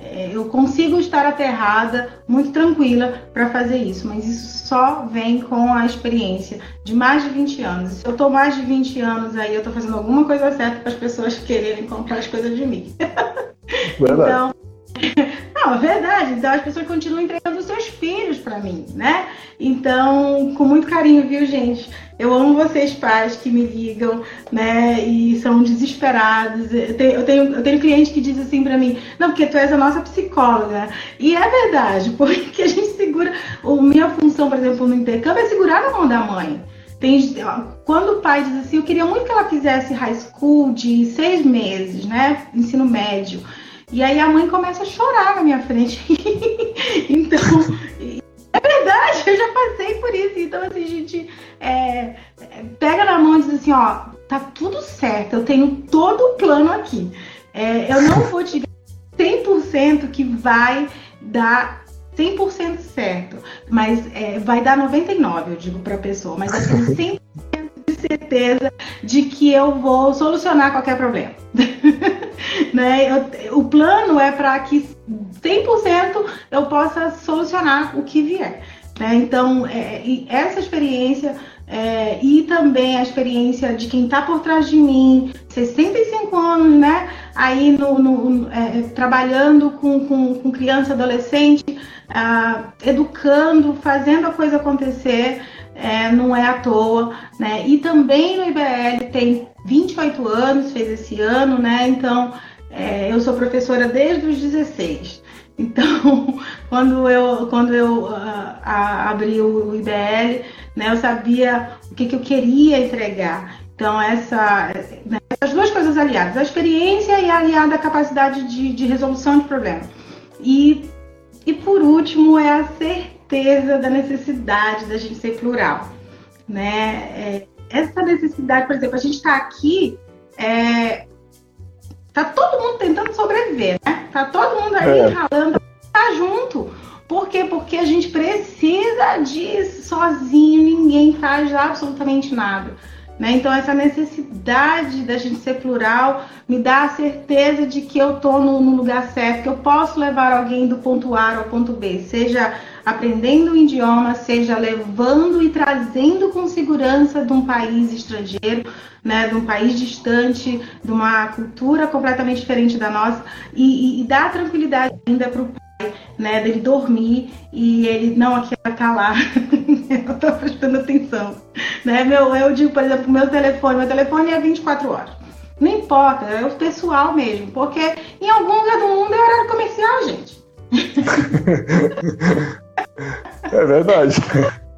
Speaker 3: é, eu consigo estar aterrada, muito tranquila para fazer isso, mas isso só vem com a experiência de mais de 20 anos. Se eu estou mais de 20 anos aí, eu estou fazendo alguma coisa certa para as pessoas quererem comprar as coisas de mim. [LAUGHS] Verdade. Então, [LAUGHS] não, é verdade. Então as pessoas continuam entregando os seus filhos para mim, né? Então, com muito carinho, viu, gente? Eu amo vocês, pais, que me ligam, né? E são desesperados. Eu tenho, eu tenho, eu tenho cliente que diz assim para mim: não, porque tu és a nossa psicóloga. E é verdade, [LAUGHS] porque a gente segura. A minha função, por exemplo, no intercâmbio é segurar na mão da mãe. Tem, quando o pai diz assim, eu queria muito que ela fizesse high school de seis meses, né? Ensino médio. E aí a mãe começa a chorar na minha frente. [LAUGHS] então, é verdade, eu já passei por isso. Então, assim, a gente é, pega na mão e diz assim, ó, tá tudo certo, eu tenho todo o plano aqui. É, eu não vou te 100% que vai dar 100% certo, mas é, vai dar 99, eu digo para a pessoa, mas tenho 100% de certeza de que eu vou solucionar qualquer problema. [LAUGHS] né? Eu, o plano é para que 100% eu possa solucionar o que vier. Né? Então, é, essa experiência é, e também a experiência de quem está por trás de mim, 65 anos, né? Aí no, no é, trabalhando com, com, com, criança, adolescente, ah, educando, fazendo a coisa acontecer, é, não é à toa, né? E também no IBL tem 28 anos, fez esse ano, né? Então, é, eu sou professora desde os 16. Então, [LAUGHS] quando eu, quando eu uh, abri o IBL, né, eu sabia o que, que eu queria entregar. Então, essa, né, essas duas coisas aliadas, a experiência e aliada à capacidade de, de resolução de problemas. E, e, por último, é a certeza da necessidade da gente ser plural. Né? É, essa necessidade, por exemplo, a gente está aqui, é, tá todo mundo tentando sobreviver, né? Tá todo mundo aí é. ralando, tá junto. Por quê? Porque a gente precisa disso sozinho, ninguém faz absolutamente nada. Né? Então, essa necessidade da gente ser plural me dá a certeza de que eu estou no, no, lugar certo, que eu posso levar alguém do ponto A ao ponto B, seja aprendendo o idioma, seja levando e trazendo com segurança de um país estrangeiro, né, de um país distante, de uma cultura completamente diferente da nossa, e, e, e dá tranquilidade ainda para o pai, né, dele dormir e ele, não, aqui ela tá lá, [LAUGHS] eu tô prestando atenção. Né? Meu, eu digo, por exemplo, meu telefone, meu telefone é 24 horas. Não importa, é o pessoal mesmo, porque em algum lugar do mundo é horário comercial, gente. [LAUGHS]
Speaker 2: É verdade. [LAUGHS]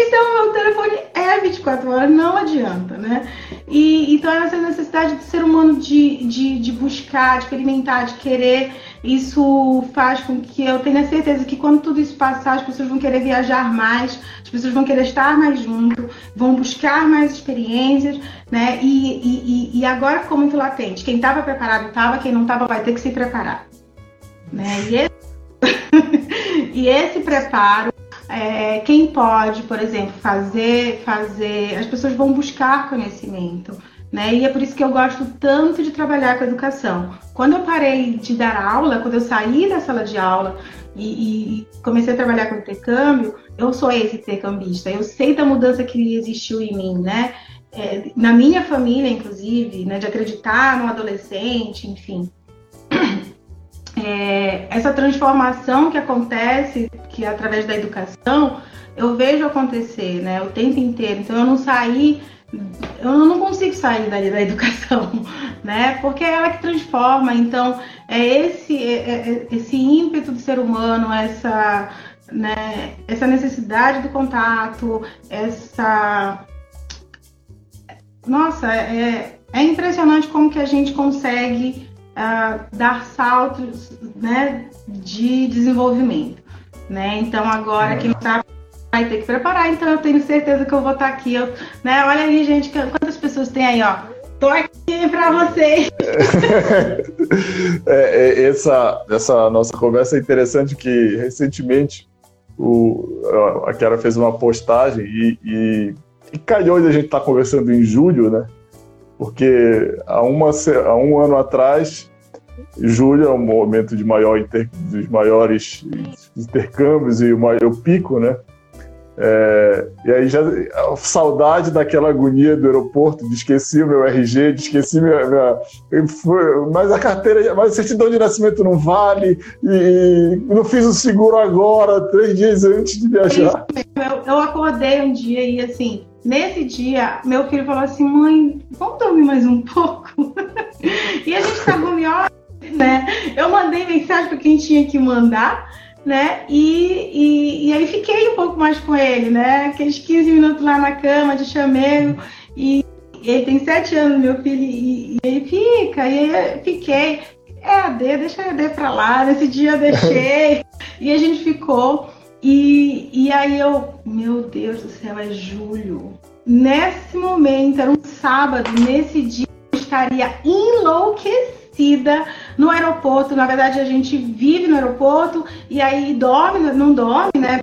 Speaker 3: Então, o telefone é 24 horas, não adianta, né? E, então, essa necessidade do ser humano de, de, de buscar, de experimentar, de querer, isso faz com que eu tenha certeza que quando tudo isso passar, as pessoas vão querer viajar mais, as pessoas vão querer estar mais junto, vão buscar mais experiências, né? E, e, e agora ficou muito latente. Quem estava preparado estava, quem não estava vai ter que se preparar. Né? E esse [LAUGHS] e esse preparo, é, quem pode, por exemplo, fazer, fazer, as pessoas vão buscar conhecimento. Né? E é por isso que eu gosto tanto de trabalhar com educação. Quando eu parei de dar aula, quando eu saí da sala de aula e, e comecei a trabalhar com intercâmbio, eu sou esse intercambista. Eu sei da mudança que existiu em mim, né? É, na minha família, inclusive, né? De acreditar no adolescente, enfim é, essa transformação que acontece, que é através da educação, eu vejo acontecer, né, o tempo inteiro. Então eu não saí, eu não consigo sair da, da educação, [LAUGHS] né, porque é ela que transforma. Então é esse, é, é, é, esse ímpeto do ser humano, essa, né, essa necessidade do contato, essa nossa, é, é impressionante como que a gente consegue uh, dar saltos né, de desenvolvimento. Né? Então agora quem está vai ter que preparar, então eu tenho certeza que eu vou estar tá aqui. Eu, né, olha aí, gente, quantas pessoas tem aí, ó. Tô aqui para vocês. [LAUGHS]
Speaker 2: É, é, essa, essa nossa conversa é interessante que recentemente o, a Kiara fez uma postagem e, e, e calhou de a gente estar tá conversando em julho, né? Porque há, uma, há um ano atrás, julho é o momento de maior inter, dos maiores intercâmbios e o maior pico, né? É, e aí já a saudade daquela agonia do aeroporto, de esqueci o meu RG, de esqueci minha, minha mas a carteira, mas a certidão de nascimento não vale e, e não fiz o seguro agora, três dias antes de viajar.
Speaker 3: Eu, eu acordei um dia e assim, nesse dia meu filho falou assim, mãe, vamos dormir mais um pouco. [LAUGHS] e a gente tá agoniado, né? Eu mandei mensagem para quem tinha que mandar né? E, e, e, aí fiquei um pouco mais com ele, né? Aqueles 15 minutos lá na cama de chamego. E ele tem 7 anos, meu filho, e, e ele fica, e aí fiquei. É AD, deixa a AD pra lá. Nesse dia eu deixei. [LAUGHS] e a gente ficou. E, e aí eu, meu Deus do céu, é julho. Nesse momento, era um sábado, nesse dia eu estaria enlouquecida no aeroporto. Na verdade, a gente vive no aeroporto e aí dorme, não dorme, né?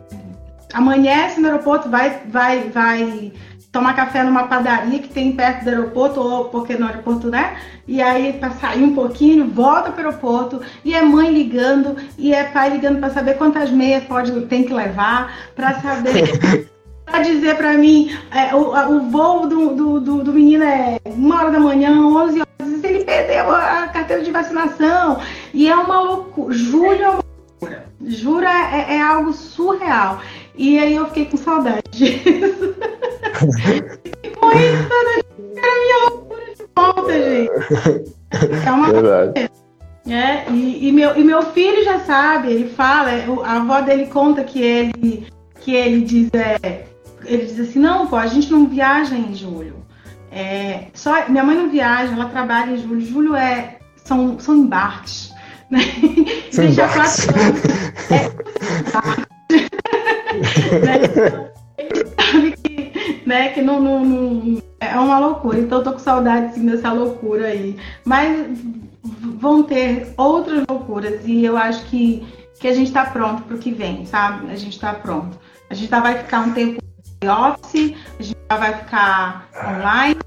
Speaker 3: Amanhece no aeroporto, vai, vai, vai tomar café numa padaria que tem perto do aeroporto, ou porque no aeroporto, né? E aí para sair um pouquinho, volta para o aeroporto, e é mãe ligando, e é pai ligando para saber quantas meias pode tem que levar, para saber. [LAUGHS] para dizer para mim, é, o, o voo do, do, do, do menino é uma hora da manhã, 11 horas ele perdeu a carteira de vacinação. E é uma loucura. Julho é uma loucura. Jura é, é algo surreal. E aí eu fiquei com saudade [LAUGHS] disso. Ficou isso, né? Era minha loucura de volta, gente. É uma Verdade. É, e, e, meu, e meu filho já sabe, ele fala, a avó dele conta que ele, que ele diz, é, ele diz assim, não, pô, a gente não viaja em julho. É, só, minha mãe não viaja, ela trabalha em julho. Julho é, são, são embarques. Né?
Speaker 2: São embarques.
Speaker 3: É, sabe que, né, que não, não, não, é uma loucura. Então eu tô com saudade sim, dessa loucura aí. Mas vão ter outras loucuras e eu acho que, que a gente está pronto para o que vem, sabe? A gente está pronto. A gente tá, vai ficar um tempo office, a gente vai ficar online,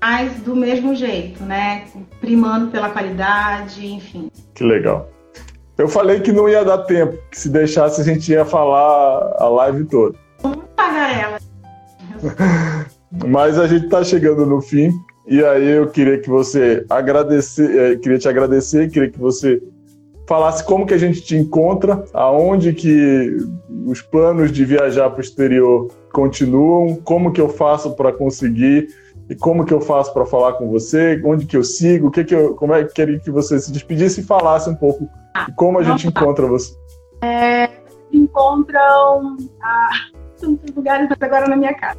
Speaker 3: mas do mesmo jeito, né? Primando pela qualidade, enfim.
Speaker 2: Que legal. Eu falei que não ia dar tempo, que se deixasse a gente ia falar a live toda.
Speaker 3: Vamos pagar ela.
Speaker 2: Mas a gente está chegando no fim e aí eu queria que você agradecer, eh, queria te agradecer, queria que você falasse como que a gente te encontra, aonde que os planos de viajar para o exterior continuam, como que eu faço para conseguir e como que eu faço para falar com você, onde que eu sigo, o que que eu, como é que queria que você se despedisse e falasse um pouco ah, como a gente encontra você.
Speaker 3: É, encontram ah, tantos lugares agora na minha casa.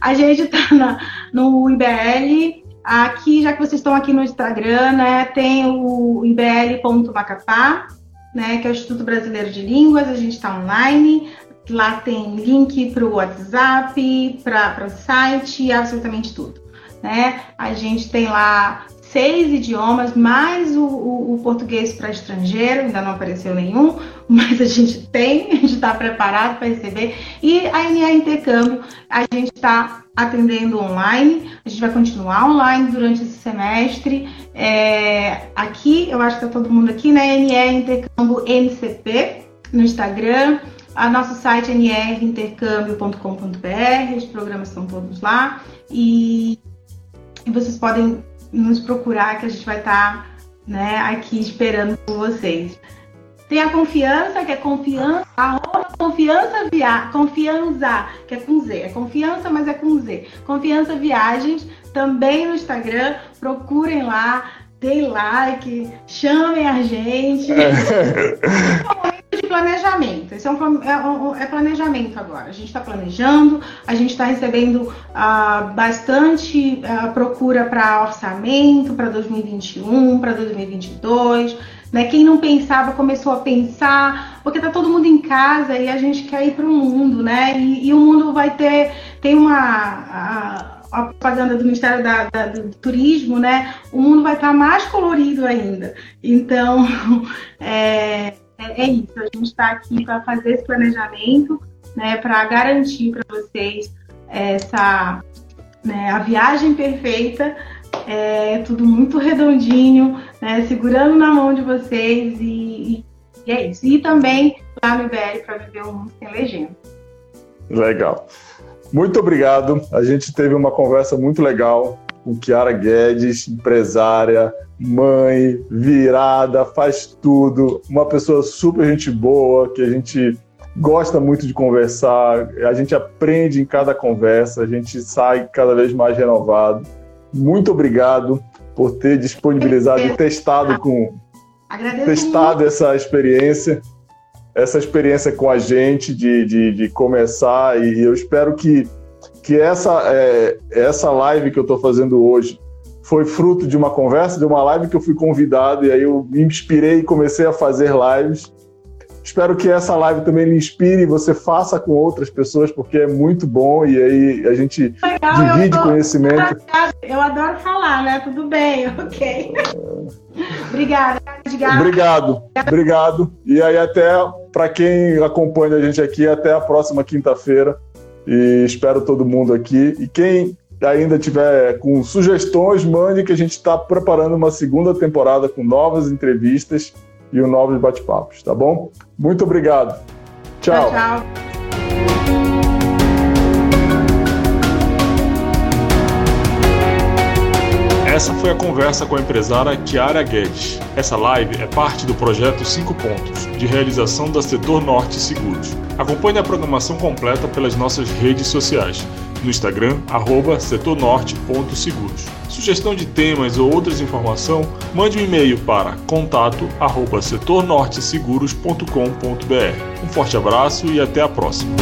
Speaker 3: A gente está no IBL, aqui, já que vocês estão aqui no Instagram, né, tem o ibl.macapá, né, que é o Instituto Brasileiro de Línguas, a gente está online. Lá tem link para o WhatsApp, para o site, absolutamente tudo. Né? A gente tem lá seis idiomas, mais o, o, o português para estrangeiro, ainda não apareceu nenhum, [LAUGHS] mas a gente tem, a gente está preparado para receber. E a NA Intercâmbio, a gente está atendendo online, a gente vai continuar online durante esse semestre. É, aqui, eu acho que está todo mundo aqui, né? NE Intercâmbio NCP no Instagram. A nosso site é nrintercâmbio.com.br, os programas estão todos lá. E, e, vocês podem nos procurar que a gente vai estar tá, né, aqui esperando por vocês. Tem a confiança, que é confiança, arroba confiança via, confiança, que é com Z. É confiança, mas é com Z. Confiança Viagens, também no Instagram. Procurem lá, deem like, chamem a gente. [LAUGHS] De planejamento. Esse é, um, é, é planejamento agora. A gente está planejando, a gente está recebendo uh, bastante uh, procura para orçamento para 2021, para 2022. Né? Quem não pensava começou a pensar, porque tá todo mundo em casa e a gente quer ir para o mundo, né? E, e, o mundo vai ter tem uma a propaganda do Ministério da, da, do Turismo, né, o mundo vai estar mais colorido ainda. Então, [LAUGHS] é, é, é isso. A gente está aqui para fazer esse planejamento, né, para garantir para vocês essa né, a viagem perfeita, é tudo muito redondinho, né, segurando na mão de vocês e, e é isso. E também lá no IBL para viver um mundo sem legenda.
Speaker 2: Legal. Muito obrigado. A gente teve uma conversa muito legal com Kiara Guedes, empresária, mãe, virada, faz tudo, uma pessoa super gente boa, que a gente gosta muito de conversar, a gente aprende em cada conversa, a gente sai cada vez mais renovado. Muito obrigado por ter disponibilizado e testado com Agradeço testado muito. essa experiência, essa experiência com a gente de, de, de começar e eu espero que que essa é, essa live que eu estou fazendo hoje foi fruto de uma conversa, de uma live que eu fui convidado e aí eu me inspirei e comecei a fazer lives Espero que essa live também lhe inspire e você faça com outras pessoas, porque é muito bom e aí a gente Legal, divide conhecimento.
Speaker 3: Eu adoro falar, né? Tudo bem, [LAUGHS] ok. Obrigada.
Speaker 2: Obrigado, obrigado. E aí até para quem acompanha a gente aqui, até a próxima quinta-feira. E espero todo mundo aqui. E quem ainda tiver com sugestões, mande que a gente está preparando uma segunda temporada com novas entrevistas e novos bate-papos, tá bom? Muito obrigado. Tchau. tchau, tchau.
Speaker 1: Essa foi a conversa com a empresária Kiara Guedes. Essa live é parte do projeto 5 Pontos, de realização da Setor Norte Seguros. Acompanhe a programação completa pelas nossas redes sociais. No Instagram, arroba setornorte.seguros. Sugestão de temas ou outras informações, mande um e-mail para contato@setornorteseguros.com.br. Um forte abraço e até a próxima.